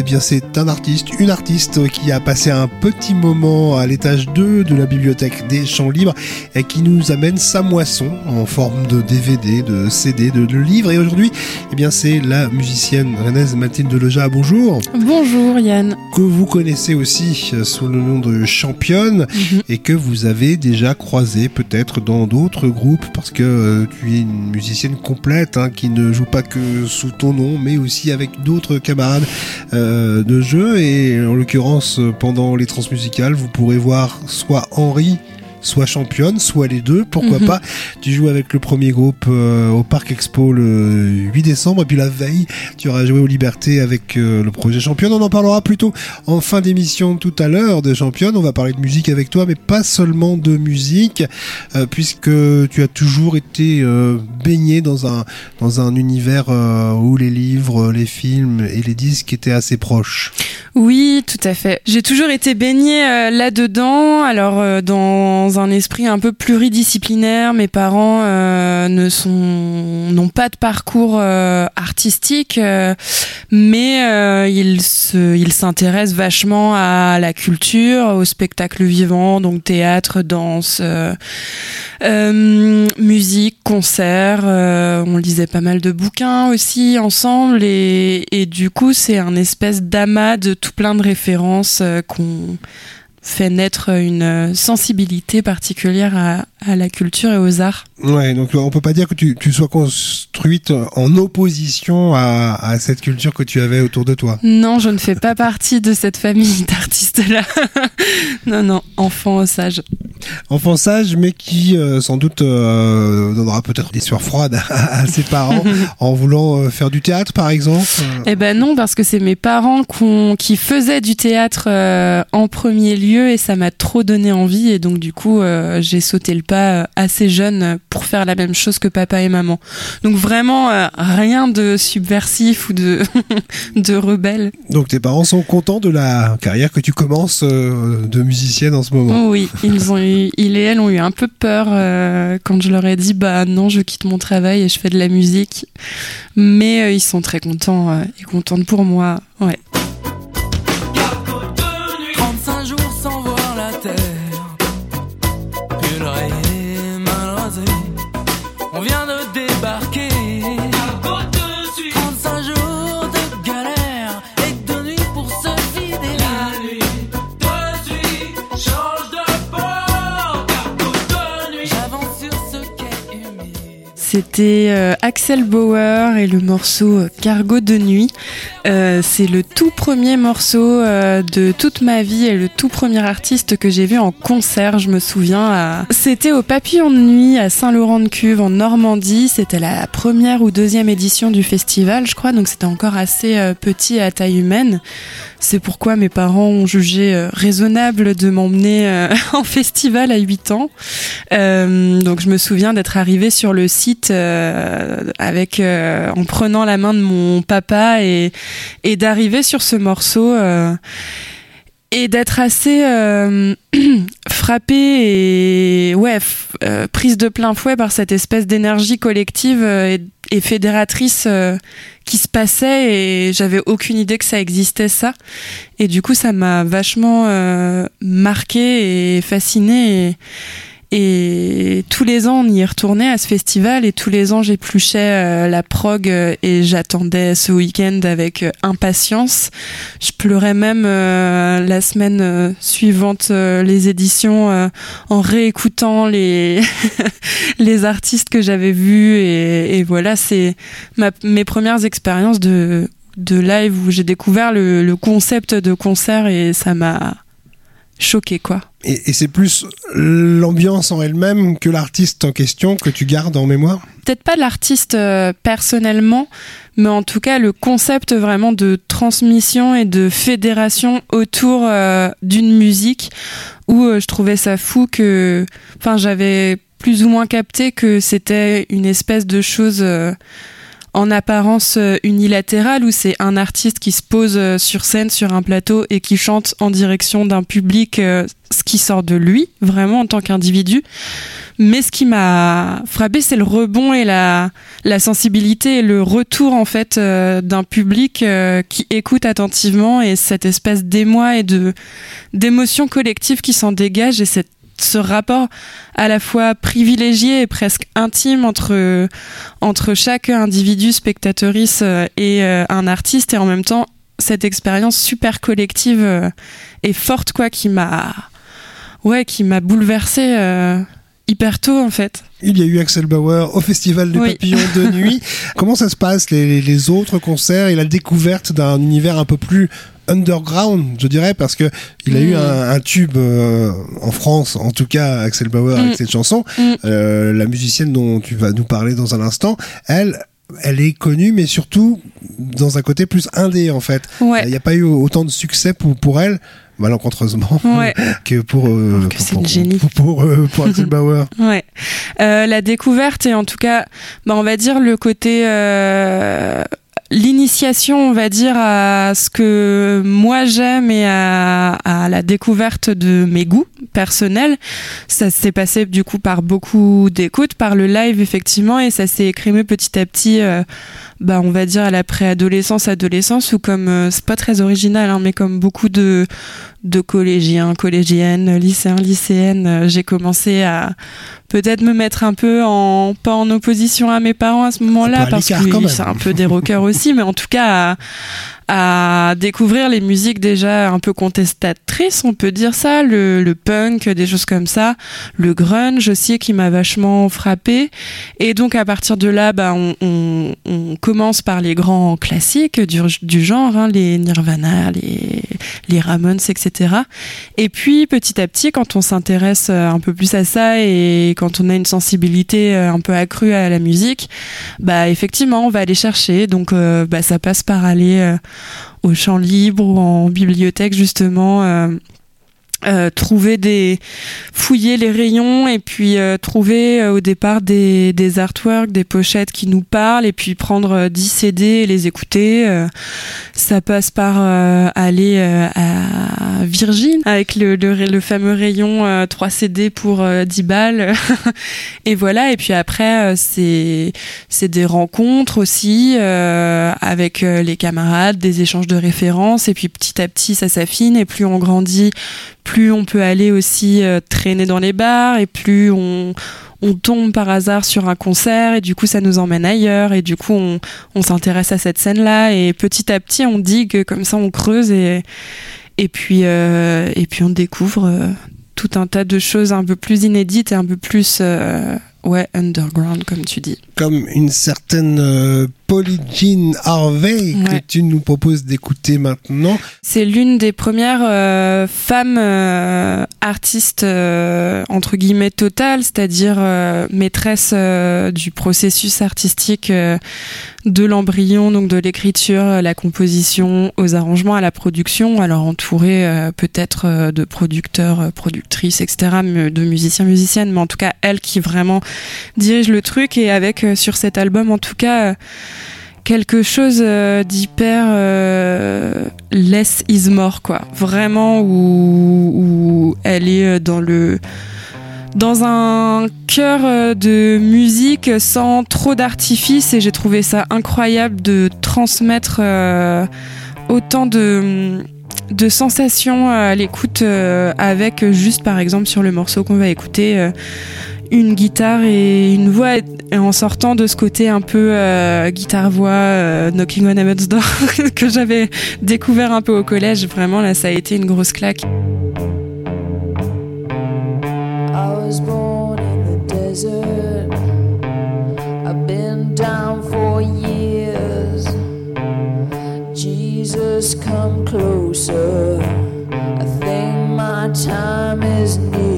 Eh bien, c'est un artiste, une artiste qui a passé un petit moment à l'étage 2 de la bibliothèque des Champs Libres et qui nous amène sa moisson en forme de DVD, de CD, de, livres. Et aujourd'hui, eh bien, c'est la musicienne Renée Mathilde Leja. Bonjour. Bonjour Yann. Que vous connaissez aussi sous le nom de championne mhm. et que vous avez déjà croisé peut-être dans d'autres groupes parce que euh, tu es une musicienne complète hein, qui ne joue pas que sous ton nom mais aussi avec d'autres camarades euh, de jeu. Et en l'occurrence pendant les transmusicales vous pourrez voir soit Henri soit championne, soit les deux, pourquoi mhm. pas. Tu joues avec le premier groupe euh, au Parc Expo le 8 décembre, et puis la veille, tu auras joué aux Libertés avec euh, le projet Championne. On en parlera plutôt en fin d'émission tout à l'heure de Championne. On va parler de musique avec toi, mais pas seulement de musique, euh, puisque tu as toujours été baigné dans un, dans un univers où les livres, les films et les disques étaient assez proches. Oui, tout à fait. J'ai toujours été baignée euh, là-dedans. Alors, euh, un esprit un peu pluridisciplinaire, mes parents euh, n'ont pas de parcours artistique, mais ils se ils s'intéressent vachement à la culture, au spectacle vivant, donc théâtre, danse, musique, concert. on lisait pas mal de bouquins aussi ensemble, et, et du coup, c'est un espèce d'amas de tout plein de références euh, qu'on fait naître une sensibilité particulière à, à, la culture et aux arts. Ouais, donc on peut pas dire que tu, tu sois construite en opposition à, à, cette culture que tu avais autour de toi. Non, je ne fais pas partie de cette famille d'artistes-là. non, non, enfant sage. Enfant sage, mais qui euh, sans doute euh, donnera peut-être des sueurs froides à, ses parents en voulant euh, faire du théâtre, par exemple. Eh ben non, parce que c'est mes parents qui faisaient du théâtre en premier lieu et ça m'a trop donné envie et donc du coup euh, j'ai sauté le pas euh, assez jeune pour faire la même chose que papa et maman. Donc vraiment euh, rien de subversif ou de de rebelle. Donc tes parents sont contents de la carrière que tu commences de musicienne en ce moment? oui, ils ont eu, il et elle ont eu un peu peur quand je leur ai dit bah non je quitte mon travail et je fais de la musique, mais ils sont très contents et contentes pour moi. Ouais. C'était euh, Axel Bauer et le morceau euh, Cargo de nuit. Euh, c'est le tout premier morceau de toute ma vie et le tout premier artiste que j'ai vu en concert, je me souviens. C'était au Papillon de Nuit à Saint-Laurent-de-Cuve en Normandie. C'était la première ou deuxième édition du festival, je crois, donc c'était encore assez petit à taille humaine. C'est pourquoi mes parents ont jugé raisonnable de m'emmener en festival à 8 ans. donc je me souviens d'être arrivée sur le site avec euh, en prenant la main de mon papa et, d'arriver sur ce morceau euh, et d'être assez frappé et ouais prise de plein fouet par cette espèce d'énergie collective et, fédératrice qui se passait et j'avais aucune idée que ça existait ça. Et du coup ça m'a vachement marqué et fasciné et, et tous les ans, on y retournait à ce festival et tous les ans, j'épluchais euh, la prog euh, et j'attendais ce week-end avec euh, impatience. Je pleurais même la semaine suivante les éditions en réécoutant les les artistes que j'avais vus et, voilà, c'est mes premières expériences de de live où j'ai découvert le, le concept de concert et ça m'a choqué quoi. Et, c'est plus l'ambiance en elle-même que l'artiste en question que tu gardes en mémoire? Peut-être pas l'artiste euh, personnellement, mais en tout cas le concept vraiment de transmission et de fédération autour euh, d'une musique où euh, je trouvais ça fou que, enfin j'avais plus ou moins capté que c'était une espèce de chose en apparence unilatérale où c'est un artiste qui se pose sur scène sur un plateau et qui chante en direction d'un public ce qui sort de lui vraiment en tant qu'individu? Mais ce qui m'a frappé, c'est le rebond et la, sensibilité et le retour en fait euh, d'un public euh, qui écoute attentivement et cette espèce d'émoi et d'émotion collective qui s'en dégage et cette ce rapport à la fois privilégié et presque intime entre entre chaque individu spectatrice euh, et un artiste et en même temps cette expérience super collective et forte quoi qui m'a ouais qui m'a bouleversée hyper tôt en fait. Il y a eu Axel Bauer au Festival des Papillons de Nuit. Comment ça se passe les, autres concerts et la découverte d'un univers un peu plus underground, je dirais, parce que il a eu mm. un, tube euh, en France, en tout cas Axel Bauer avec mm. cette chanson. Mm. Euh, la musicienne dont tu vas nous parler dans un instant, elle, elle est connue, mais surtout dans un côté plus indé en fait. Il n'y a pas eu autant de succès pour, pour elle malencontreusement que pour euh, pour, pour, génie. pour, euh, pour, Axel Bauer. ouais. Euh, la découverte et en tout cas, bah, on va dire le côté euh, l'initiation, on va dire, à ce que moi j'aime et à, la découverte de mes goûts personnels. Ça s'est passé du coup par beaucoup d'écoutes, par le live effectivement, et ça s'est écrémé petit à petit, euh, bah, on va dire à la préadolescence, adolescence, ou comme euh, c'est pas très original, hein, mais comme beaucoup de de collégiens, collégiennes, lycéens, lycéennes, euh, j'ai commencé à peut-être me mettre un peu en pas en opposition à mes parents à ce moment-là parce que c'est un peu des rockers aussi, mais en tout cas à découvrir les musiques déjà un peu contestatrices, on peut dire ça, le, le punk, des choses comme ça, le grunge aussi qui m'a vachement frappé. Et donc à partir de là, bah, on, on, on commence par les grands classiques du, du genre, hein, les Nirvana, les, les Ramones, etc. Et puis petit à petit, quand on s'intéresse un peu plus à ça et quand on a une sensibilité un peu accrue à la musique, bah effectivement, on va aller chercher. Donc euh, bah, ça passe par aller euh, au champ libre ou en bibliothèque justement euh, euh, trouver des fouiller les rayons et puis euh, trouver euh, au départ des, des artworks des pochettes qui nous parlent et puis prendre 10 CD et les écouter ça passe par aller à Virgin avec le, le, le fameux rayon 3 CD pour 10 balles. Et voilà et puis après c'est c'est des rencontres aussi avec les camarades des échanges de références et puis petit à petit ça s'affine et plus on grandit plus on peut aller aussi euh, traîner dans les bars et plus on, on tombe par hasard sur un concert et du coup ça nous emmène ailleurs et du coup on, on s'intéresse à cette scène là et petit à petit on digue comme ça on creuse et et puis euh, et puis on découvre euh, tout un tas de choses un peu plus inédites et un peu plus ouais underground comme tu dis. Comme une certaine Polly Jean Harvey que tu nous proposes d'écouter maintenant. C'est l'une des premières euh, femmes euh, artistes euh, entre guillemets totales, c'est-à-dire maîtresse du processus artistique de l'embryon, donc de l'écriture, la composition, aux arrangements, à la production, alors entourée peut-être de producteurs, productrices, etc., de musiciens, musiciennes, mais en tout cas elle qui vraiment dirige le truc et avec sur cet album en tout cas quelque chose euh, d'hyper euh, less is more quoi. Vraiment où, elle est euh, dans le dans un cœur de musique sans trop d'artifice et j'ai trouvé ça incroyable de transmettre autant de de sensations à l'écoute avec juste par exemple sur le morceau qu'on va écouter une guitare et une voix et en sortant de ce côté un peu euh, guitare-voix euh, Knocking on Heaven's Door que j'avais découvert un peu au collège, vraiment là ça a été une grosse claque. I was born in the desert. I've been down for years. Jesus, come closer. I think my time is near.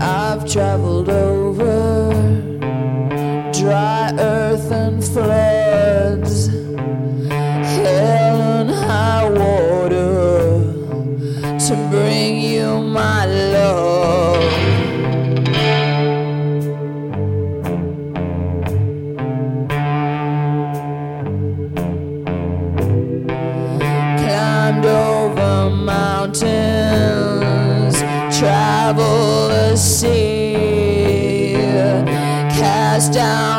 I've traveled over dry earth and floods, sea, cast down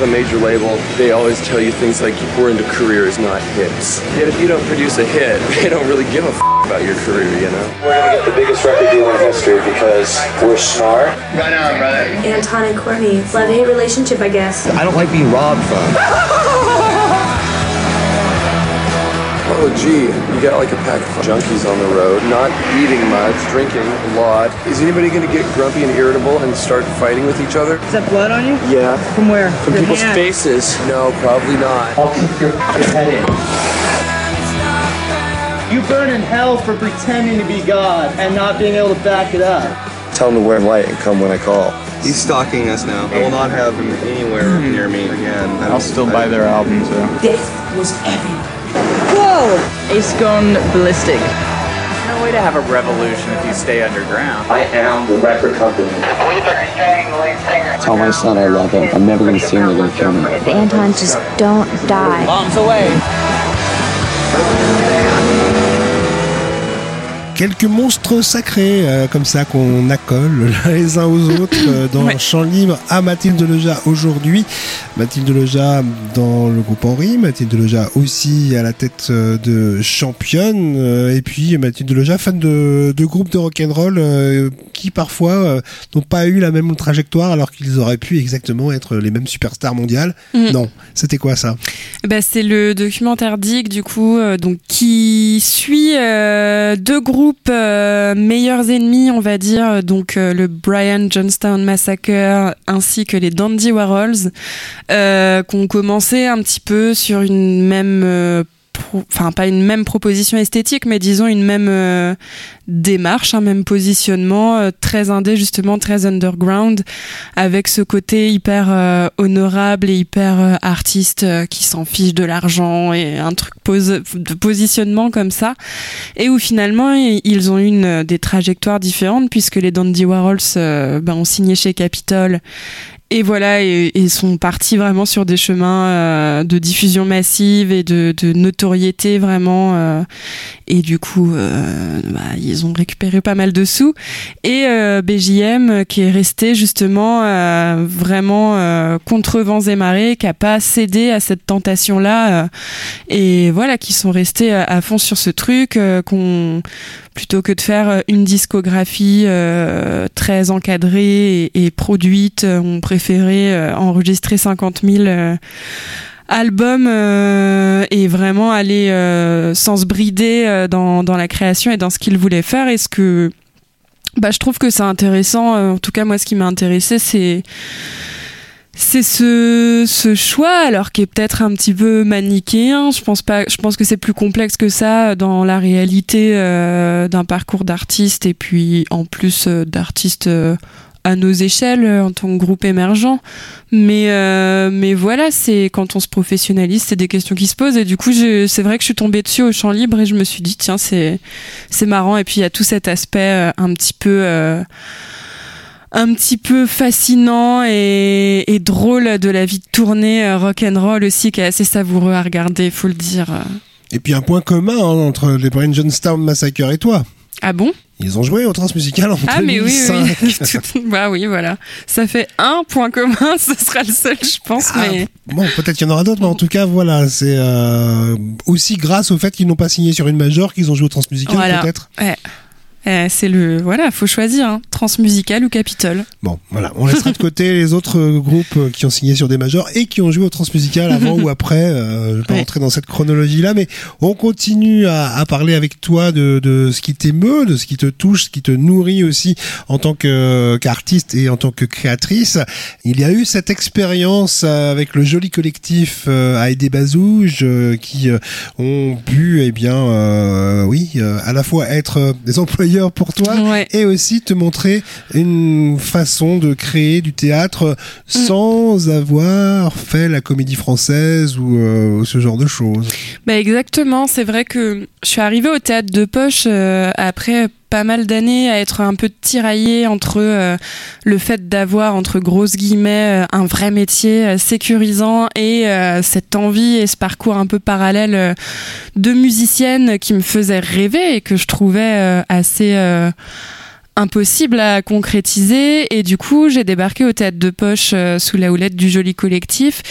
with a major label, they always tell you things like we're into careers, not hits. Yet if you don't produce a hit, they don't really give a f- about your career, you know? We're gonna get the biggest record deal in history because we're smart. Right on, brother. Anton and Courtney. Love hate relationship, I guess. I don't like being robbed from. Oh, gee, you got like a pack of junkies on the road, not eating much, drinking a lot. Is anybody gonna get grumpy and irritable and start fighting with each other? Is that blood on you? Yeah. From where? From Your people's hand. faces? No, probably not. I'll kick your, your head in. You burn in hell for pretending to be God and not being able to back it up. Tell him to wear white and come when I call. He's stalking us now. I will not have him anywhere near me again. I'll still buy their album too. This was epic. Whoa! Ace gone ballistic. No way to have a revolution if you stay underground. I am the record company. Tell my son I love him. I'm never gonna see him. They're gonna kill me. Anton, just don't die. Bombs away. Quelques monstres sacrés euh, comme ça qu'on accole les uns aux autres euh, dans Ouais. Champ Libre à Mathilde Leja aujourd'hui. Mathilde Leja dans le groupe Henri, Mathilde Leja aussi à la tête euh, de championne euh, et puis Mathilde Leja fan de, de groupes de rock'n'roll qui parfois n'ont pas eu la même trajectoire alors qu'ils auraient pu exactement être les mêmes superstars mondiales. Mhm. Non, c'était quoi ça? Bah, c'est le documentaire Dig du coup, donc qui suit deux groupes euh, meilleurs ennemis, on va dire, donc euh, le Brian Johnstown Massacre ainsi que les Dandy Warhols, euh, qui ont commencé un petit peu sur une même euh, enfin pas une même proposition esthétique, mais disons une même euh, démarche, un même positionnement, euh, très indé justement, très underground, avec ce côté hyper euh, honorable et hyper artiste qui s'en fiche de l'argent et un truc de positionnement comme ça, et où finalement ils ont une, des trajectoires différentes puisque les Dandy Warhols ben, ont signé chez Capitol et voilà, et, et sont partis vraiment sur des chemins euh, de diffusion massive et de, de notoriété vraiment. euh, et du coup, euh, bah, ils ont récupéré pas mal de sous. Et euh, BJM, qui est resté justement euh, vraiment euh, contre vents et marées, qui a pas cédé à cette tentation-là. et voilà, qui sont restés à, à fond sur ce truc, qu'on plutôt que de faire euh, une discographie euh, très encadrée et, produite, euh, on préférait enregistrer 50 000 euh, albums et vraiment aller sans se brider dans, dans la création et dans ce qu'ils voulaient faire. Ce que bah, je trouve que c'est intéressant, en tout cas moi ce qui m'a intéressé c'est c'est ce, choix alors qui est peut-être un petit peu manichéen. Je pense que c'est plus complexe que ça dans la réalité euh, d'un parcours d'artiste et puis en plus euh, d'artistes euh, à nos échelles euh, en tant que groupe émergent. Mais voilà c'est quand on se professionnalise c'est des questions qui se posent. Et du coup c'est vrai que je suis tombée dessus au champ libre et je me suis dit tiens c'est c'est marrant. Et puis il y a tout cet aspect un petit peu un petit peu fascinant et, et drôle de la vie de tournée euh, rock and roll aussi qui est assez savoureux à regarder faut le dire Et puis un point commun hein, entre les Brian Johnstown Massacre et toi. ah bon? Ils ont joué au Transmusical en ah mais oui 2005. oui, Tout- bah oui voilà ça fait un point commun ce sera le seul je pense Ah, mais Bon, peut-être qu'il y en aura d'autres, mais en tout cas, voilà, c'est euh, aussi grâce au fait qu'ils n'ont pas signé sur une major qu'ils ont joué au Transmusical, Voilà. peut-être. ouais. Euh, c'est le voilà faut choisir hein, transmusical ou Capitol Bon, voilà, on laissera de côté les autres euh, groupes euh, qui ont signé sur des majors et qui ont joué au Transmusical avant ou après. Euh, je vais pas Ouais. rentrer dans cette chronologie-là, mais on continue à, à parler avec toi de, de ce qui t'émeut, de ce qui te touche, ce qui te nourrit aussi en tant que qu'artiste et en tant que créatrice. Il y a eu cette expérience euh, avec le joli collectif euh, Aïdé Bazouge euh, qui euh, ont pu, eh bien, euh, oui, euh, à la fois être des employeurs pour toi ouais. et aussi te montrer une façon de créer du théâtre sans avoir fait la comédie française ou euh, ce genre de choses. Bah exactement, c'est vrai que je suis arrivée au théâtre de poche euh, après pas mal d'années à être un peu tiraillée entre euh, le fait d'avoir entre grosses guillemets euh, un vrai métier euh, sécurisant et cette envie et ce parcours un peu parallèle de musicienne qui me faisait rêver et que je trouvais assez impossible à concrétiser. Et du coup j'ai débarqué au théâtre de poche sous la houlette du joli collectif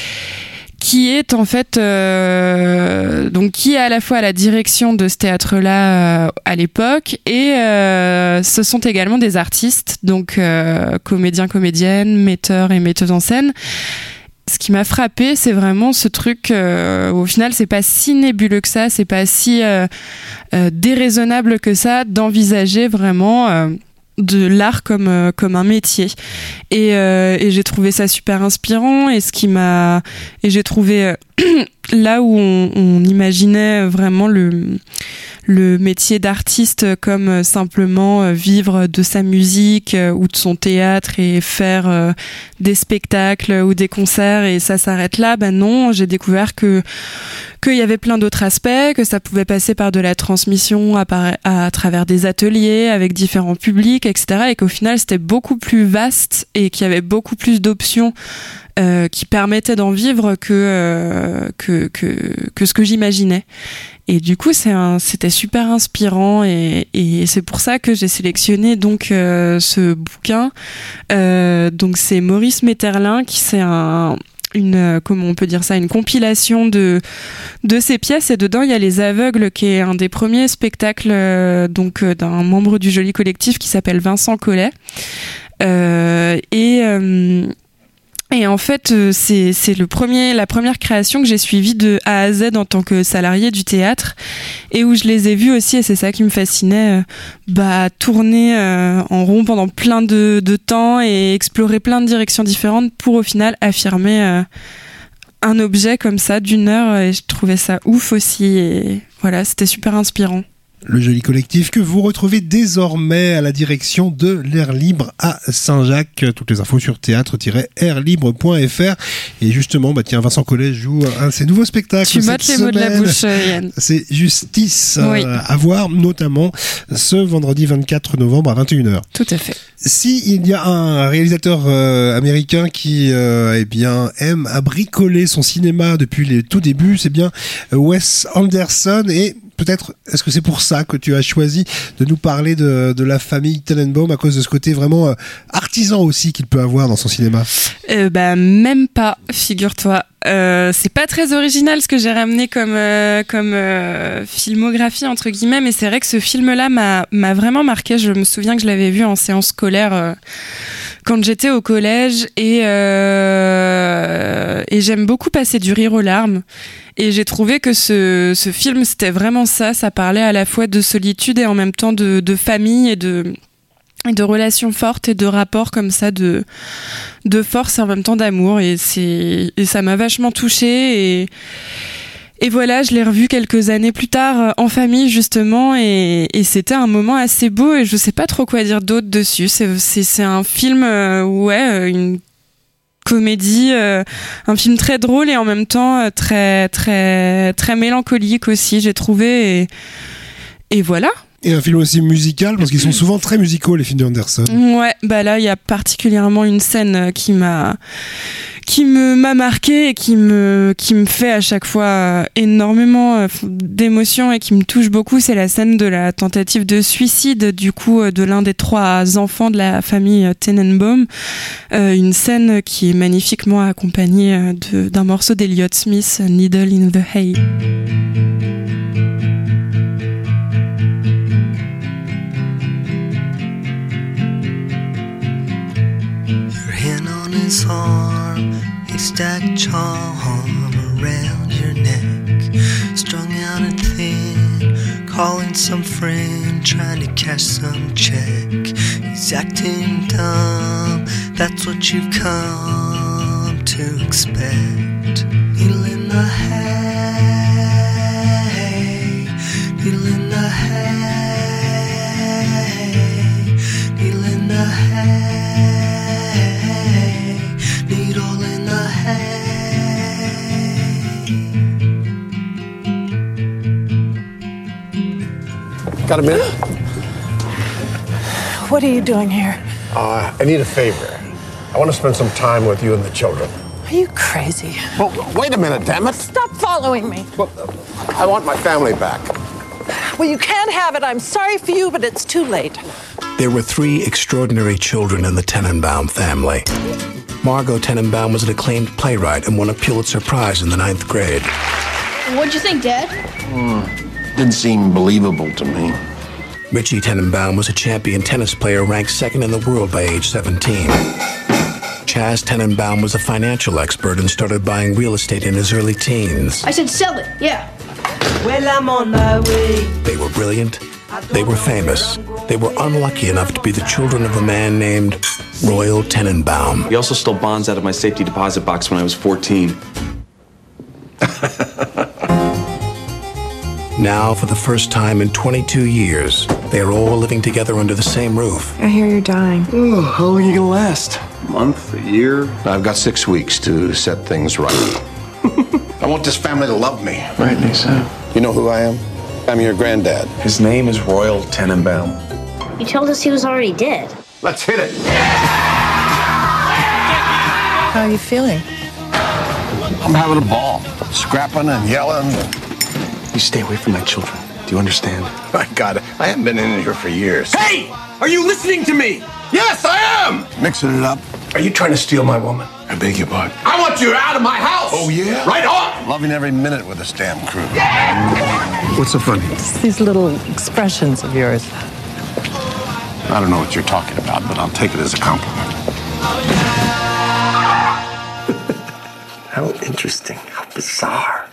qui est en fait euh, donc qui est à la fois à la direction de ce théâtre-là euh, à l'époque et euh, ce sont également des artistes donc euh, comédiens comédiennes metteurs et metteuses en scène ce qui m'a frappé, c'est vraiment ce truc. euh, au final, c'est pas si nébuleux que ça, c'est pas si euh, euh, déraisonnable que ça d'envisager vraiment euh, de l'art comme euh, comme un métier. Et, euh, et j'ai trouvé ça super inspirant. Et ce qui m'a et j'ai trouvé euh, là où on, imaginait vraiment le métier d'artiste comme euh, simplement euh, vivre de sa musique euh, ou de son théâtre et faire des spectacles ou des concerts et ça s'arrête là. Ben non, j'ai découvert que qu'il y avait plein d'autres aspects, que ça pouvait passer par de la transmission à, à travers des ateliers avec différents publics, etc. Et qu'au final, c'était beaucoup plus vaste et qu'il y avait beaucoup plus d'options euh, qui permettaient d'en vivre que, euh, que, que, que ce que j'imaginais. Et du coup, c'était super inspirant et, et c'est pour ça que j'ai sélectionné donc euh, ce bouquin. Euh, donc c'est Maurice Metterlin qui c'est un une comment on peut dire ça une compilation de de ces pièces et dedans il y a les aveugles qui est un des premiers spectacles euh, donc euh, d'un membre du joli collectif qui s'appelle Vincent Collet Euh, et euh, et en fait, euh, c'est c'est le premier, la première création que j'ai suivie de A à Z en tant que salarié du théâtre et où je les ai vus aussi et c'est ça qui me fascinait, euh, bah tourner euh, en rond pendant plein de, de temps et explorer plein de directions différentes pour au final affirmer un objet comme ça d'une heure et je trouvais ça ouf aussi et voilà, c'était super inspirant. Le joli collectif que vous retrouvez désormais à la direction de l'air libre à Saint-Jacques. Toutes les infos sur théâtre-airlibre.fr. Et justement, bah tiens, Vincent Collet joue un de ses nouveaux spectacles. Tu cette les mots de la bouche, Yann. C'est Justice Oui. euh, à voir notamment ce vendredi 24 novembre à 21h. Tout à fait. Si il y a un réalisateur euh, américain qui euh, eh bien aime à bricoler son cinéma depuis les tout débuts, c'est bien Wes Anderson et peut-être est-ce que c'est pour ça que tu as choisi de nous parler de, la famille Tenenbaum à cause de ce côté vraiment euh, artisan aussi qu'il peut avoir dans son cinéma? Euh, bah même pas, figure-toi. Euh, c'est pas très original ce que j'ai ramené comme euh, comme filmographie entre guillemets, mais c'est vrai que ce film-là m'a vraiment marqué. Je me souviens que je l'avais vu en séance scolaire quand j'étais au collège et euh, et j'aime beaucoup passer du rire aux larmes. Et j'ai trouvé que ce ce film c'était vraiment ça. Ça parlait à la fois de solitude et en même temps de de famille et de de relations fortes et de rapports comme ça de de force et en même temps d'amour et et ça m'a vachement touchée et voilà, je l'ai revu quelques années plus tard euh, en famille justement et, et c'était un moment assez beau et je sais pas trop quoi dire d'autre dessus. C'est un film euh, ouais euh, une comédie, un film très drôle et en même temps très très très mélancolique aussi. J'ai trouvé et, et voilà. Et un film aussi musical parce qu'ils sont souvent très musicaux les films d'Anderson. Ouais, bah là il y a particulièrement une scène euh, qui m'a qui me m'a marqué et qui me qui me fait à chaque fois euh, énormément euh, d'émotions et qui me touche beaucoup, c'est la scène de la tentative de suicide du coup de l'un des trois enfants de la famille Tenenbaum, Euh, une scène qui est magnifiquement accompagnée d'un morceau d'Elliott Smith, Needle in the Hay. His arm, haystack charm around your neck. Strung out and thin, calling some friend, trying to cash some check. He's acting dumb, that's what you've come to expect. Needle in the hay, Got a minute? What are you doing here? Uh, I need a favor. I want to spend some time with you and the children. Are you crazy? Well, wait a minute, damn it. Stop following me. Well, I want my family back. Well, you can't have it. I'm sorry for you, but it's too late. There were three extraordinary children in the Tenenbaum family. Margot Tenenbaum was an acclaimed playwright and won a Pulitzer Prize in the ninth grade. What'd you think, Dad? Didn't seem believable to me. Richie Tenenbaum was a champion tennis player ranked second in the world by age 17. Chaz Tenenbaum was a financial expert and started buying real estate in his early teens. I said sell it, yeah. Well, I'm on my way. They were brilliant. They were famous. They were unlucky enough to be the children of a man named Royal Tenenbaum. He also stole bonds out of my safety deposit box when I was 14. Now, for the first time in 22 years, they are all living together under the same roof. I hear you're dying. Oh, how long are you gonna last? A month, a year? I've got six weeks to set things right. I want this family to love me. Rightly so. You know who I am? I'm your granddad. His name is Royal Tenenbaum. You told us he was already dead. Let's hit it. How are you feeling? I'm having a ball. Scrapping and yelling. You stay away from my children. Do you understand? My God, I haven't been in here for years. Hey! Are you listening to me? Yes, I am! Mixing it up. Are you trying to steal my woman? I beg your pardon. I want you out of my house! Oh, yeah? Right on! Loving every minute with this damn crew. What's so funny? It's these little expressions of yours. I don't know what you're talking about, but I'll take it as a compliment. How interesting. How bizarre.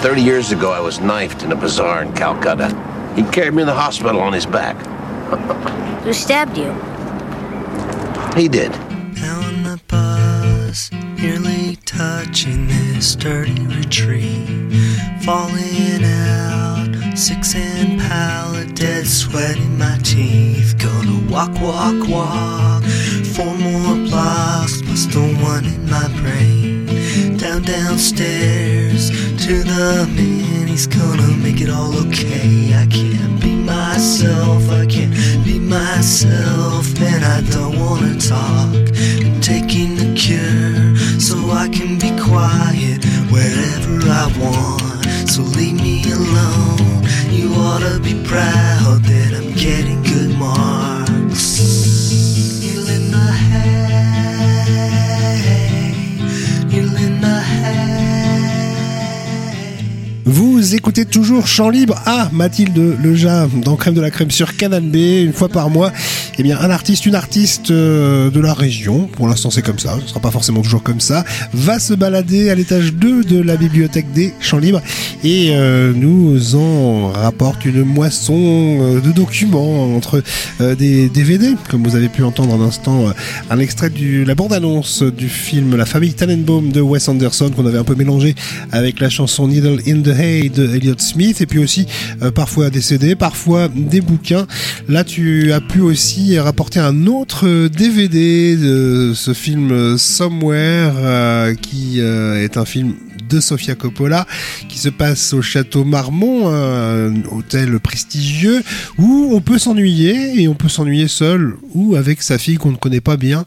30 years ago, I was knifed in a bazaar in Calcutta. He carried me in the hospital on his back. Who stabbed you? He did. on the bus, nearly touching this dirty retreat. Falling out, six and pallet, dead sweat in my teeth. Gonna walk, walk, walk, four more blocks, plus the one in my brain. Down, downstairs to the man, he's gonna make it all okay. I can't be myself, I can't be myself, and I don't wanna talk. I'm taking the cure so I can be quiet wherever I want. So leave me alone. You ought to be proud that I'm getting good marks. Écoutez toujours Chant Libre à Mathilde Leja dans Crème de la Crème sur Canal B, une fois par mois. Eh bien, un artiste, une artiste euh, de la région, pour l'instant c'est comme ça, ce sera pas forcément toujours comme ça, va se balader à l'étage 2 de la bibliothèque des Champs Libres. Et euh, nous en rapporte une moisson euh, de documents entre des DVD, comme vous avez pu entendre un instant, un extrait de la bande-annonce du film La famille Tannenbaum de Wes Anderson qu'on avait un peu mélangé avec la chanson Needle in the Hay de Elliott Smith. Et puis aussi parfois des CD, parfois des bouquins. Là, tu as pu aussi rapporter un autre euh, DVD de ce film euh, Somewhere euh, qui euh, est un film de Sofia Coppola qui se passe au château Marmont, un hôtel prestigieux où on peut s'ennuyer et on peut s'ennuyer seul ou avec sa fille qu'on ne connaît pas bien.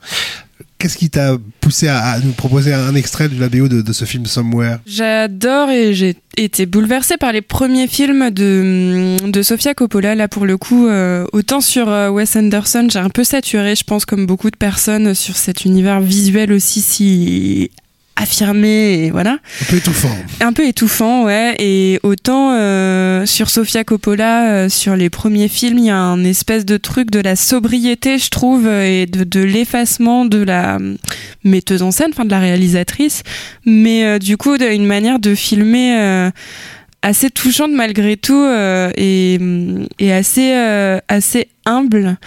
Qu'est-ce qui t'a poussé à, nous proposer un extrait de la BO de, ce film Somewhere? J'adore et j'ai été bouleversée par les premiers films de, de Sofia Coppola. Là, pour le coup, euh, autant sur euh, Wes Anderson, j'ai un peu saturé, je pense, comme beaucoup de personnes, sur cet univers visuel aussi si affirmé et voilà. Un peu étouffant. Un peu étouffant ouais. Et autant euh, sur Sofia Coppola euh, sur les premiers films il y a un espèce de truc de la sobriété je trouve et de, de l'effacement de la metteuse en scène enfin de la réalisatrice. Mais euh, du coup une manière de filmer assez touchante malgré tout euh, et, et assez euh, assez humble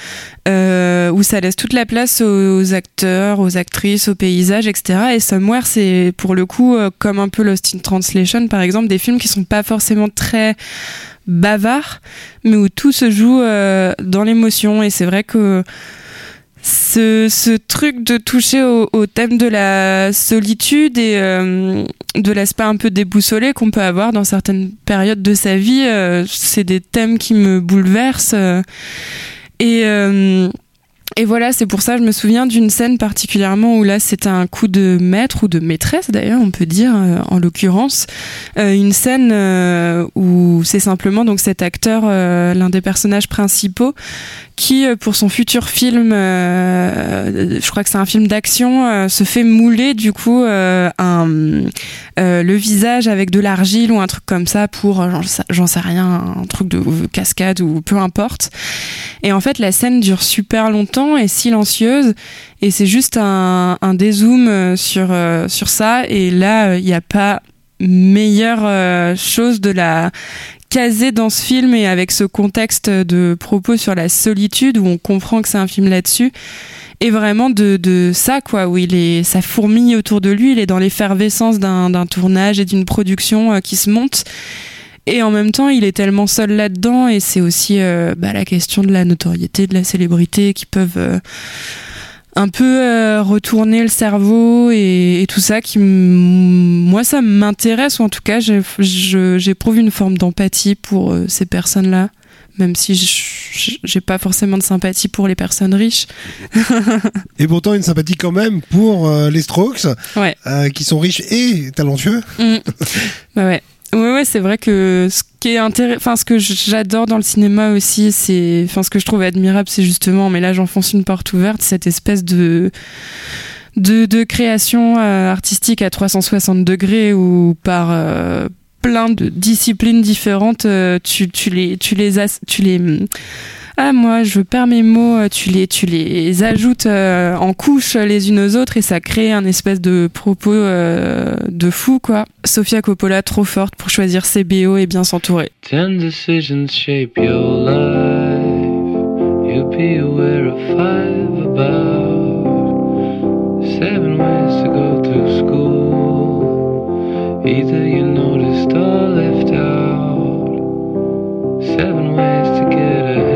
euh, où ça laisse toute la place aux, acteurs, aux actrices, aux paysages, etc. Et Somewhere c'est pour le coup euh, comme un peu Lost in Translation par exemple des films qui sont pas forcément très bavards mais où tout se joue euh, dans l'émotion et c'est vrai que ce, truc de toucher au, au thème de la solitude et euh, de l'aspect un peu déboussolé qu'on peut avoir dans certaines périodes de sa vie, euh, c'est des thèmes qui me bouleversent. euh, et, voilà, c'est pour ça que je me souviens d'une scène particulièrement où là c'était un coup de maître ou de maîtresse d'ailleurs, on peut dire en l'occurrence, une scène où c'est simplement donc cet acteur, l'un des personnages principaux, qui euh, pour son futur film, euh, je crois que c'est un film d'action, euh, se fait mouler du coup un, le visage avec de l'argile ou un truc comme ça pour, j'en sais- rien, un truc de cascade ou peu importe. Et en fait, la scène dure super longtemps et silencieuse. Et c'est juste un, un dézoom sur, sur ça. Et là, il n'y a pas meilleure chose de la caser dans ce film et avec ce contexte de propos sur la solitude où on comprend que c'est un film là-dessus. Et vraiment de, de ça quoi où il est ça fourmille autour de lui il est dans l'effervescence d'un d'un tournage et d'une production euh, qui se monte. Et en même temps il est tellement seul là-dedans et c'est aussi euh, bah, la question de la notoriété de la célébrité qui peuvent euh, un peu euh, retourner le cerveau et, et tout ça qui moi ça m'intéresse ou en tout cas j'éprouve une forme d'empathie pour euh, ces personnes là même si je- j'ai pas forcément de sympathie pour les personnes riches Et pourtant une sympathie quand même pour euh, les Strokes, Ouais. euh, qui sont riches et talentueux. Mm. Bah ouais. Ouais, ouais, c'est vrai que ce qui est intéressant, ce que j'adore dans le cinéma aussi, c'est, enfin, ce que je trouve admirable, c'est justement, mais là, j'enfonce une porte ouverte, cette espèce de, de, de création euh, artistique à 360 degrés où par euh, plein de disciplines différentes, euh, tu, tu les, tu les, as, tu les ah moi je perds mes mots, euh, tu les tu les ajoutes euh, en couches les unes aux autres et ça crée un espèce de propos euh, de fou quoi. Sofia Coppola trop forte pour choisir ses BO et bien s'entourer. Ten decisions shape your life. You'll be aware of five about seven ways to go through school. Either you noticed or left out. Seven ways to get ahead.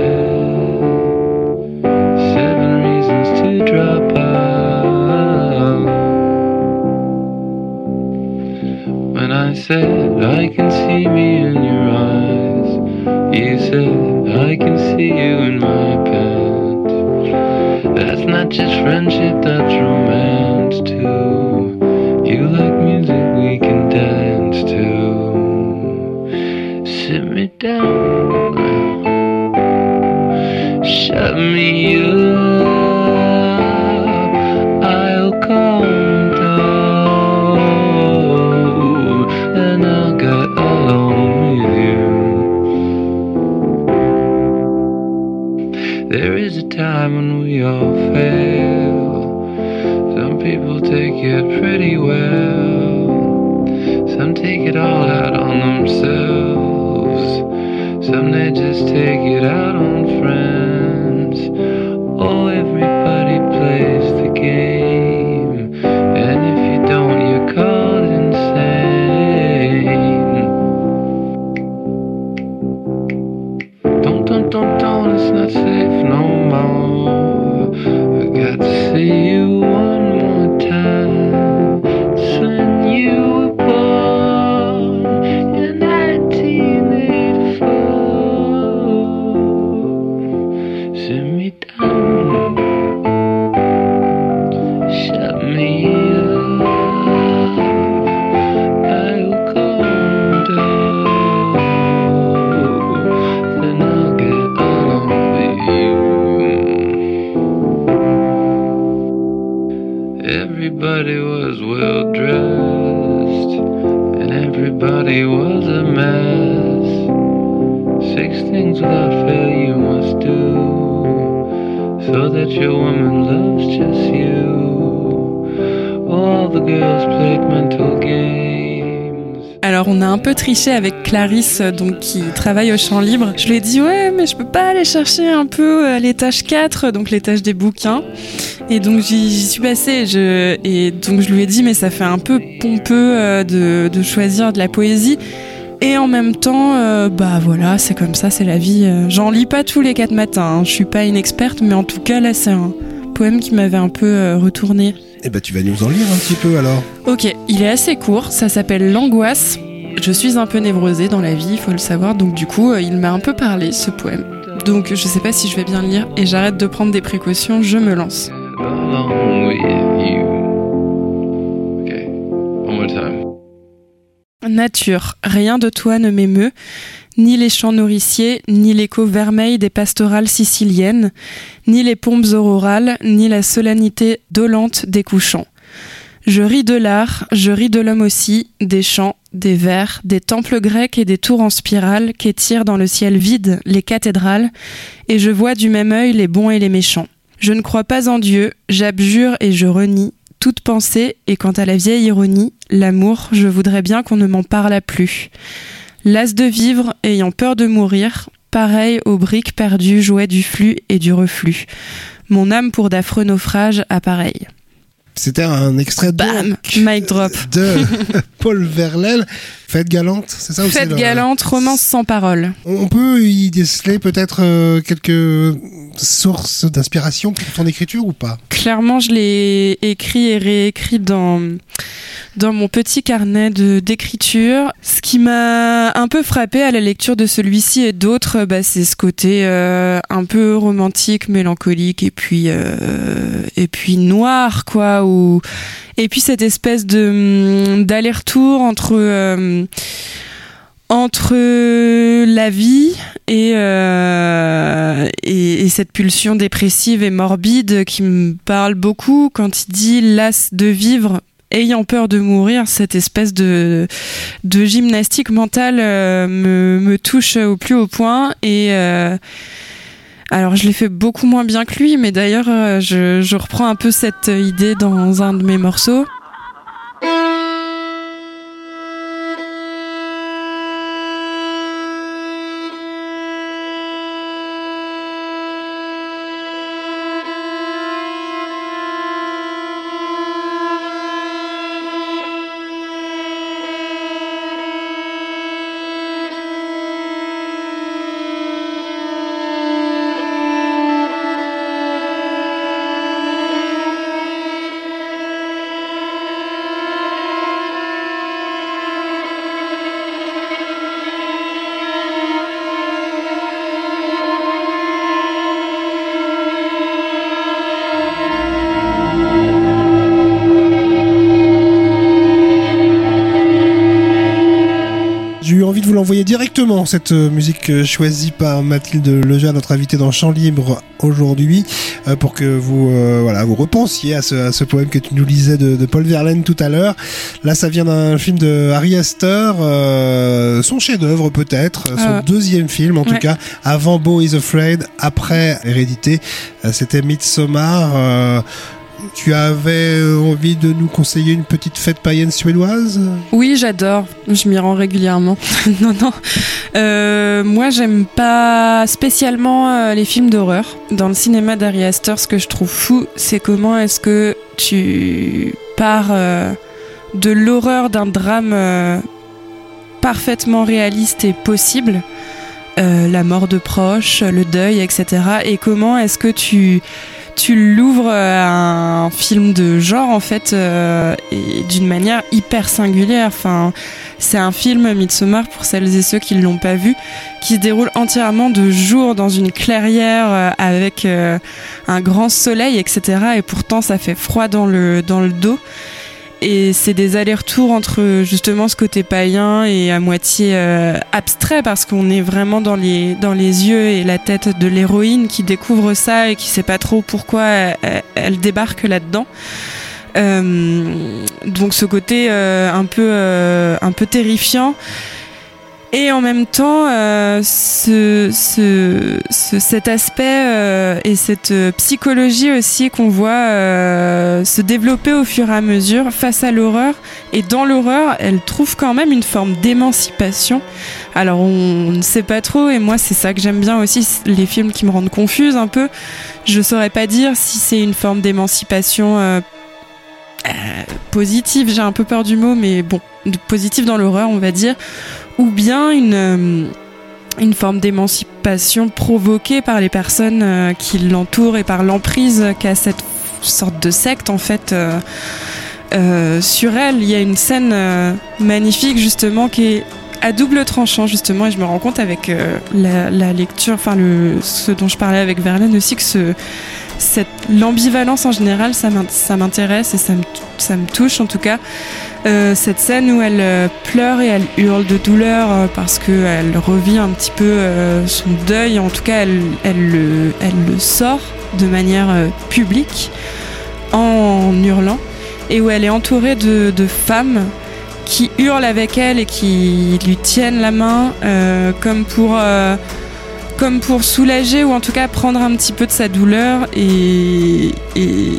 Said I can see me in your eyes, you said I can see you in my pants. That's not just friendship, that's romance too. You like music we can dance to. Sit me down, shut me up. Well. Some take it all out on themselves. Some they just take it out on friends. Oh, everybody plays the game. And if you don't, you're called insane. Don't, don't, don't, don't, it's not safe no more. I got to see you avec Clarisse euh, donc qui travaille au champ libre. Je lui ai dit ouais mais je peux pas aller chercher un peu à l'étage 4 donc l'étage des bouquins. Et donc j'y suis passée et, je, et donc je lui ai dit mais ça fait un peu pompeux euh, de, de choisir de la poésie. Et en même temps, euh, bah voilà, c'est comme ça, c'est la vie. Euh, J'en lis pas tous les quatre matins, hein. je suis pas une experte, mais en tout cas là c'est un poème qui m'avait un peu euh, retourné. Eh ben, tu vas nous en lire un petit peu alors. Ok, il est assez court, ça s'appelle L'angoisse. Je suis un peu névrosée dans la vie, il faut le savoir, donc du coup, euh, il m'a un peu parlé ce poème. Donc je sais pas si je vais bien le lire et j'arrête de prendre des précautions, je me lance. Nature, rien de toi ne m'émeut, ni les champs nourriciers, ni l'écho vermeil des pastorales siciliennes, ni les pompes aurorales, ni la solennité dolente des couchants. Je ris de l'art, je ris de l'homme aussi, des chants, des vers, des temples grecs et des tours en spirale qu'étirent dans le ciel vide les cathédrales, et je vois du même œil les bons et les méchants. Je ne crois pas en Dieu, j'abjure et je renie toute pensée, et quant à la vieille ironie, l'amour, je voudrais bien qu'on ne m'en parlât plus. Las de vivre, ayant peur de mourir, pareil aux briques perdues jouaient du flux et du reflux. Mon âme pour d'affreux naufrages appareil. C'était un extrait Mic drop. de Paul Verlaine. Fête galante, c'est ça Fête le- galante, romance sans parole. On peut y déceler peut-être euh, quelques sources d'inspiration pour ton écriture ou pas? Clairement, je l'ai écrit et réécrit dans dans mon petit carnet d'écriture. Ce qui m'a un peu frappé à la lecture de celui-ci et d'autres, bah, c'est ce côté euh, un peu romantique, mélancolique et puis euh, et puis noir quoi. Ou et puis cette espèce de hum, d'aller-retour entre euh, entre la vie et, euh, et, et cette pulsion dépressive et morbide qui me parle beaucoup quand il dit las de vivre ayant peur de mourir. Cette espèce de de gymnastique mentale euh, me, me touche au plus haut point et Alors je l'ai fait beaucoup moins bien que lui, mais d'ailleurs euh, je, je reprends un peu cette idée dans un de mes morceaux. L'envoyer directement, cette euh, musique euh, choisie par Mathilde Leja, notre invitée dans Champ Libre aujourd'hui, euh, pour que vous, euh, voilà, vous repensiez à ce, à ce poème que tu nous lisais de, de Paul Verlaine tout à l'heure. Là, ça vient d'un film de Harry Astor, euh, son chef-d'œuvre peut-être, son deuxième film en tout cas, avant Beau is Afraid, après Hérédité. C'était Midsommar. Tu avais euh, envie de nous conseiller une petite fête païenne suédoise? Oui, j'adore. Je m'y rends régulièrement. non, non. Euh, moi, j'aime pas spécialement euh, les films d'horreur. Dans le cinéma d'Ari Aster, ce que je trouve fou, c'est comment est-ce que tu pars de l'horreur d'un drame parfaitement réaliste et possible, la mort de proches, le deuil, etc. Et comment est-ce que tu tu l'ouvres à un film de genre en fait euh, et d'une manière hyper singulière. Enfin, c'est un film Midsommar pour celles et ceux qui ne l'ont pas vu, qui se déroule entièrement de jour dans une clairière euh, avec euh, un grand soleil, etc. Et pourtant, ça fait froid dans le dans le dos. Et c'est des allers-retours entre justement ce côté païen et à moitié euh, abstrait parce qu'on est vraiment dans les, dans les yeux et la tête de l'héroïne qui découvre ça et qui sait pas trop pourquoi elle, elle débarque là-dedans. Euh, donc ce côté euh, un peu euh, un peu terrifiant et en même temps euh, ce, ce, ce- cet aspect euh, et cette euh, psychologie aussi qu'on voit se développer au fur et à mesure face à l'horreur. Et dans l'horreur elle trouve quand même une forme d'émancipation. Alors on, on ne sait pas trop et moi c'est ça que j'aime bien aussi les films qui me rendent confuse un peu. Je saurais pas dire si c'est une forme d'émancipation positive, j'ai un peu peur du mot, mais bon, positive dans l'horreur, on va dire, ou bien une, euh, une forme d'émancipation provoquée par les personnes euh, qui l'entourent et par l'emprise qu'a cette sorte de secte, en fait. euh, sur elle, il y a une scène magnifique, justement, qui est à double tranchant, justement, et je me rends compte avec la, la lecture, enfin, le, ce dont je parlais avec Verlaine aussi, que ce, l'ambivalence en général ça m'int- ça m'intéresse et ça me, touche en tout cas. Euh, cette scène où elle euh, pleure et elle hurle de douleur euh, parce que elle revit un petit peu son deuil en tout cas elle, le, sort de manière publique en hurlant et où elle est entourée de, femmes qui hurlent avec elle et qui lui tiennent la main comme pour comme pour soulager ou en tout cas prendre un petit peu de sa douleur et,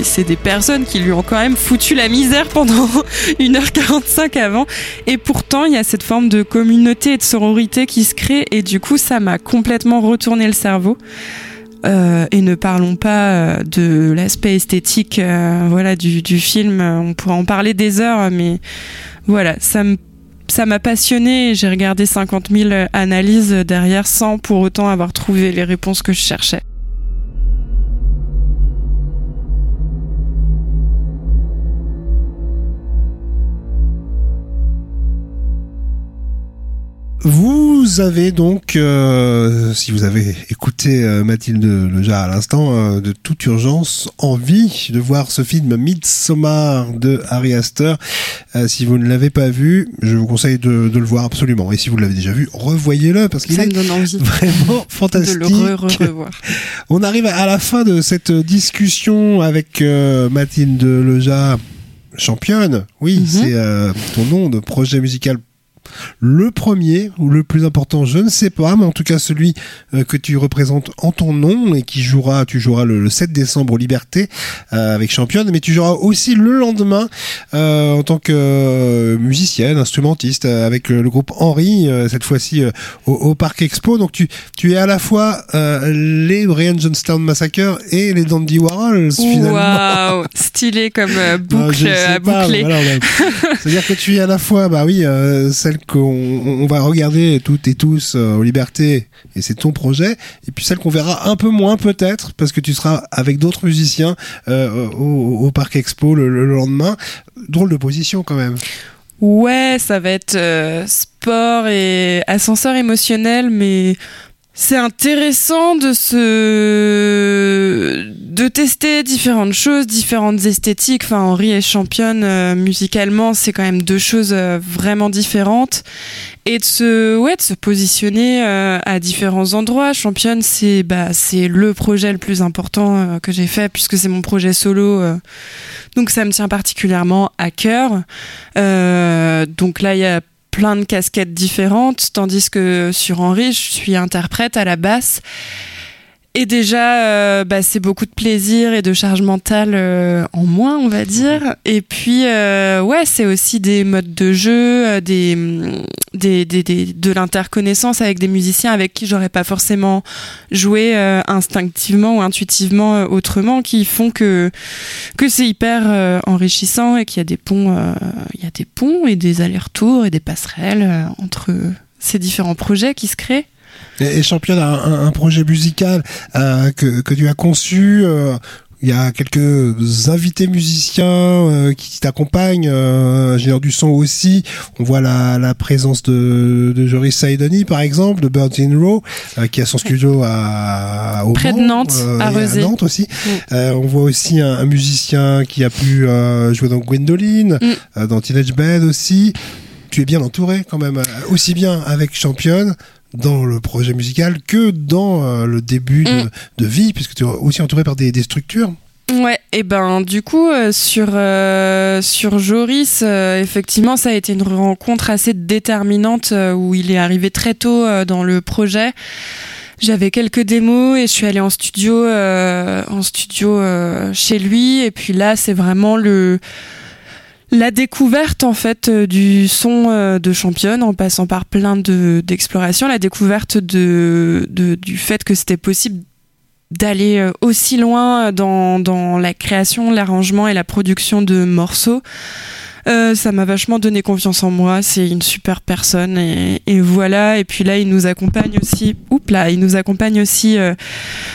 c'est des personnes qui lui ont quand même foutu la misère pendant 1h45 avant. Et pourtant il y a cette forme de communauté et de sororité qui se crée et du coup ça m'a complètement retourné le cerveau. Euh, et ne parlons pas euh, de l'aspect esthétique euh, voilà du, du film. On pourrait en parler des heures mais voilà ça me ça m'a passionné et j'ai regardé 50 000 analyses derrière sans pour autant avoir trouvé les réponses que je cherchais. Vous avez donc, euh, si vous avez écouté euh, Mathilde Leja à l'instant, euh, de toute urgence envie de voir ce film Midsommar de Harry Astor. Euh, si vous ne l'avez pas vu, je vous conseille de, de le voir absolument. Et si vous l'avez déjà vu, revoyez-le parce qu'il est vraiment fantastique. de le re- re- revoir. On arrive à la fin de cette discussion avec euh, Mathilde Leja, championne. Oui, Mhm. c'est euh, ton nom de projet musical le premier ou le plus important, je ne sais pas, mais en tout cas celui euh, que tu représentes en ton nom et qui jouera, tu joueras le, le 7 décembre aux Libertés euh, avec Championne, mais tu joueras aussi le lendemain euh, en tant que euh, musicienne, instrumentiste avec le, le groupe Henry, euh, cette fois-ci au, au Parc Expo. Donc tu, tu es à la fois les Brian Johnstown Massacre et les Dandy Warhols finalement. Waouh, stylé comme Non, boucle à pas, boucler. voilà. C'est-à-dire que tu es à la fois, bah oui, euh, qu'on on on va regarder toutes et tous euh, aux libertés, et c'est ton projet, et puis celle qu'on verra un peu moins peut-être, parce que tu seras avec d'autres musiciens euh, au, au Parc Expo le, le lendemain. Drôle de position quand même. Ouais, ça va être euh, sport et ascenseur émotionnel, mais c'est intéressant de se de tester différentes choses, différentes esthétiques. Enfin, Henri est championne euh, musicalement, c'est quand même deux choses euh, vraiment différentes. Et de se ouais, de se positionner euh, à différents endroits. Championne, c'est bah c'est le projet le plus important que j'ai fait puisque c'est mon projet solo. donc ça me tient particulièrement à cœur. Donc là, il y a plein de casquettes différentes, tandis que sur Henri, je suis interprète à la basse. Et déjà, euh, bah, c'est beaucoup de plaisir et de charge mentale euh, en moins, on va dire. Et puis, euh, ouais, c'est aussi des modes de jeu, des, des, des, de l'interconnaissance avec des musiciens avec qui j'aurais pas forcément joué instinctivement ou intuitivement autrement, qui font que que c'est hyper enrichissant et qu'il y a des ponts, il y a des ponts et des allers-retours et des passerelles entre ces différents projets qui se créent. Et, et Championne a un, un projet musical euh, que, que tu as conçu. euh, il y a quelques invités musiciens euh, qui t'accompagnent, euh, ingénieur du son aussi. On voit la, la présence de, de Joris Saidoni, par exemple, de Birds in Row, euh, qui a son studio à, au Près de Nantes, euh, à Rezé. Nantes aussi. Mm. Euh, on voit aussi un, un musicien qui a pu euh, jouer dans Gwendoline, Mm. euh, dans Teenage Bed aussi. Tu es bien entouré quand même, aussi bien avec Championne dans le projet musical que dans euh, le début de, Mm. de vie, puisque tu es aussi entouré par des, des structures. Ouais, et ben du coup euh, sur euh, sur Joris, euh, effectivement, ça a été une rencontre assez déterminante où il est arrivé très tôt dans le projet. J'avais quelques démos et je suis allée en studio en studio chez lui et puis là c'est vraiment le la découverte en fait euh, du son euh, de championne en passant par plein de d'explorations, la découverte du fait que c'était possible d'aller euh, aussi loin dans la création, l'arrangement et la production de morceaux. Euh, ça m'a vachement donné confiance en moi. C'est une super personne et, voilà. Et puis là, il nous accompagne aussi. Oups là, il nous accompagne aussi euh,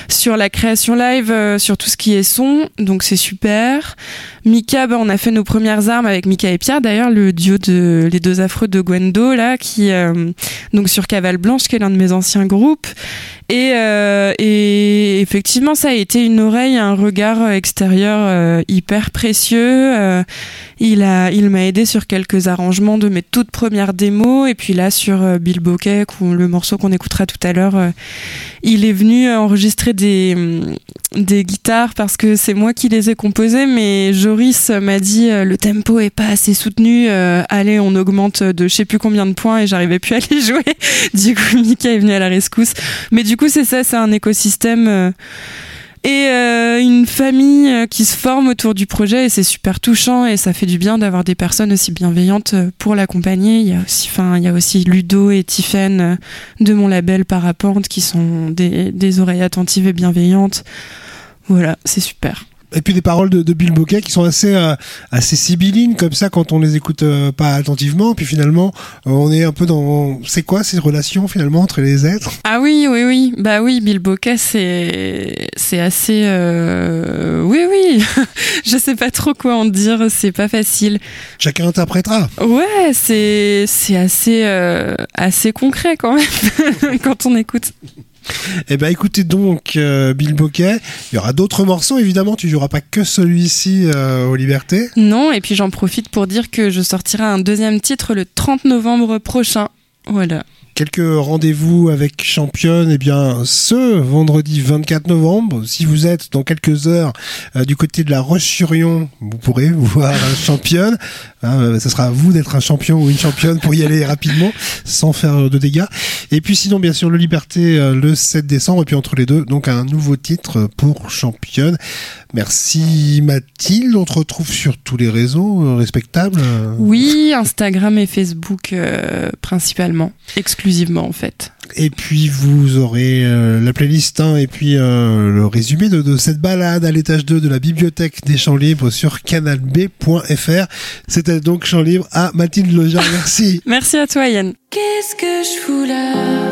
sur la création live, euh, sur tout ce qui est son. Donc c'est super. Mika, bah, on a fait nos premières armes avec Mika et Pierre. D'ailleurs, le duo de les deux affreux de Gwendo là, qui donc sur Cavale Blanche, qui est l'un de mes anciens groupes. Et, et effectivement, ça a été une oreille, un regard extérieur hyper précieux. Il a, il m'a aidé sur quelques arrangements de mes toutes premières démos. Et puis là, sur euh, Bill Bokek, le morceau qu'on écoutera tout à l'heure, euh, il est venu enregistrer des, hum, des guitares parce que c'est moi qui les ai composées. Mais Joris m'a dit euh, le tempo est pas assez soutenu. euh, allez, on augmente de je sais plus combien de points et j'arrivais plus à les jouer. du coup, Mika est venu à la rescousse. Mais du coup, c'est ça, c'est un écosystème. Et euh, une famille euh, qui se forme autour du projet et c'est super touchant et ça fait du bien d'avoir des personnes aussi bienveillantes euh, pour l'accompagner. Il y a aussi, enfin, il y a aussi Ludo et Tiffen euh, de mon label Parapente qui sont des, des oreilles attentives et bienveillantes. Voilà, c'est super. Et puis des paroles de, de Bill Bokeh qui sont assez euh, assez sibyllines comme ça quand on les écoute euh, pas attentivement. Puis finalement, euh, on est un peu dans c'est quoi ces relations finalement entre les êtres? Ah oui, oui, oui. Bah oui, Bill Bokeh, c'est c'est assez. euh, Oui, oui. Je sais pas trop quoi en dire. C'est pas facile. Chacun interprétera. Ouais, c'est c'est assez euh, assez concret quand même quand on écoute. Eh ben écoutez donc euh, Bill Bokeh. Il y aura d'autres morceaux évidemment. Tu joueras pas que celui-ci euh, aux Libertés. Non, et puis j'en profite pour dire que je sortirai un deuxième titre le 30 novembre prochain. Voilà. Quelques rendez-vous avec Championne, eh bien, ce vendredi 24 novembre. Si vous êtes dans quelques heures euh, du côté de la Roche-sur-Yon, vous pourrez voir Championne. Hein, euh, ça sera à vous d'être un champion ou une championne pour y aller rapidement, sans faire de dégâts. Et puis sinon, bien sûr, le Liberté euh, le 7 décembre. Et puis entre les deux, donc un nouveau titre pour Championne. Merci Mathilde. On te retrouve sur tous les réseaux respectables. Oui, Instagram et Facebook principalement, exclusivement en fait. Et puis vous aurez euh, la playlist hein, et puis euh, le résumé de, de cette balade à l'étage 2 de la bibliothèque des champs libres sur canalb.fr. C'était donc Champs libres à Mathilde Loja. Merci. Merci à toi Yann. Qu'est-ce que je fous là?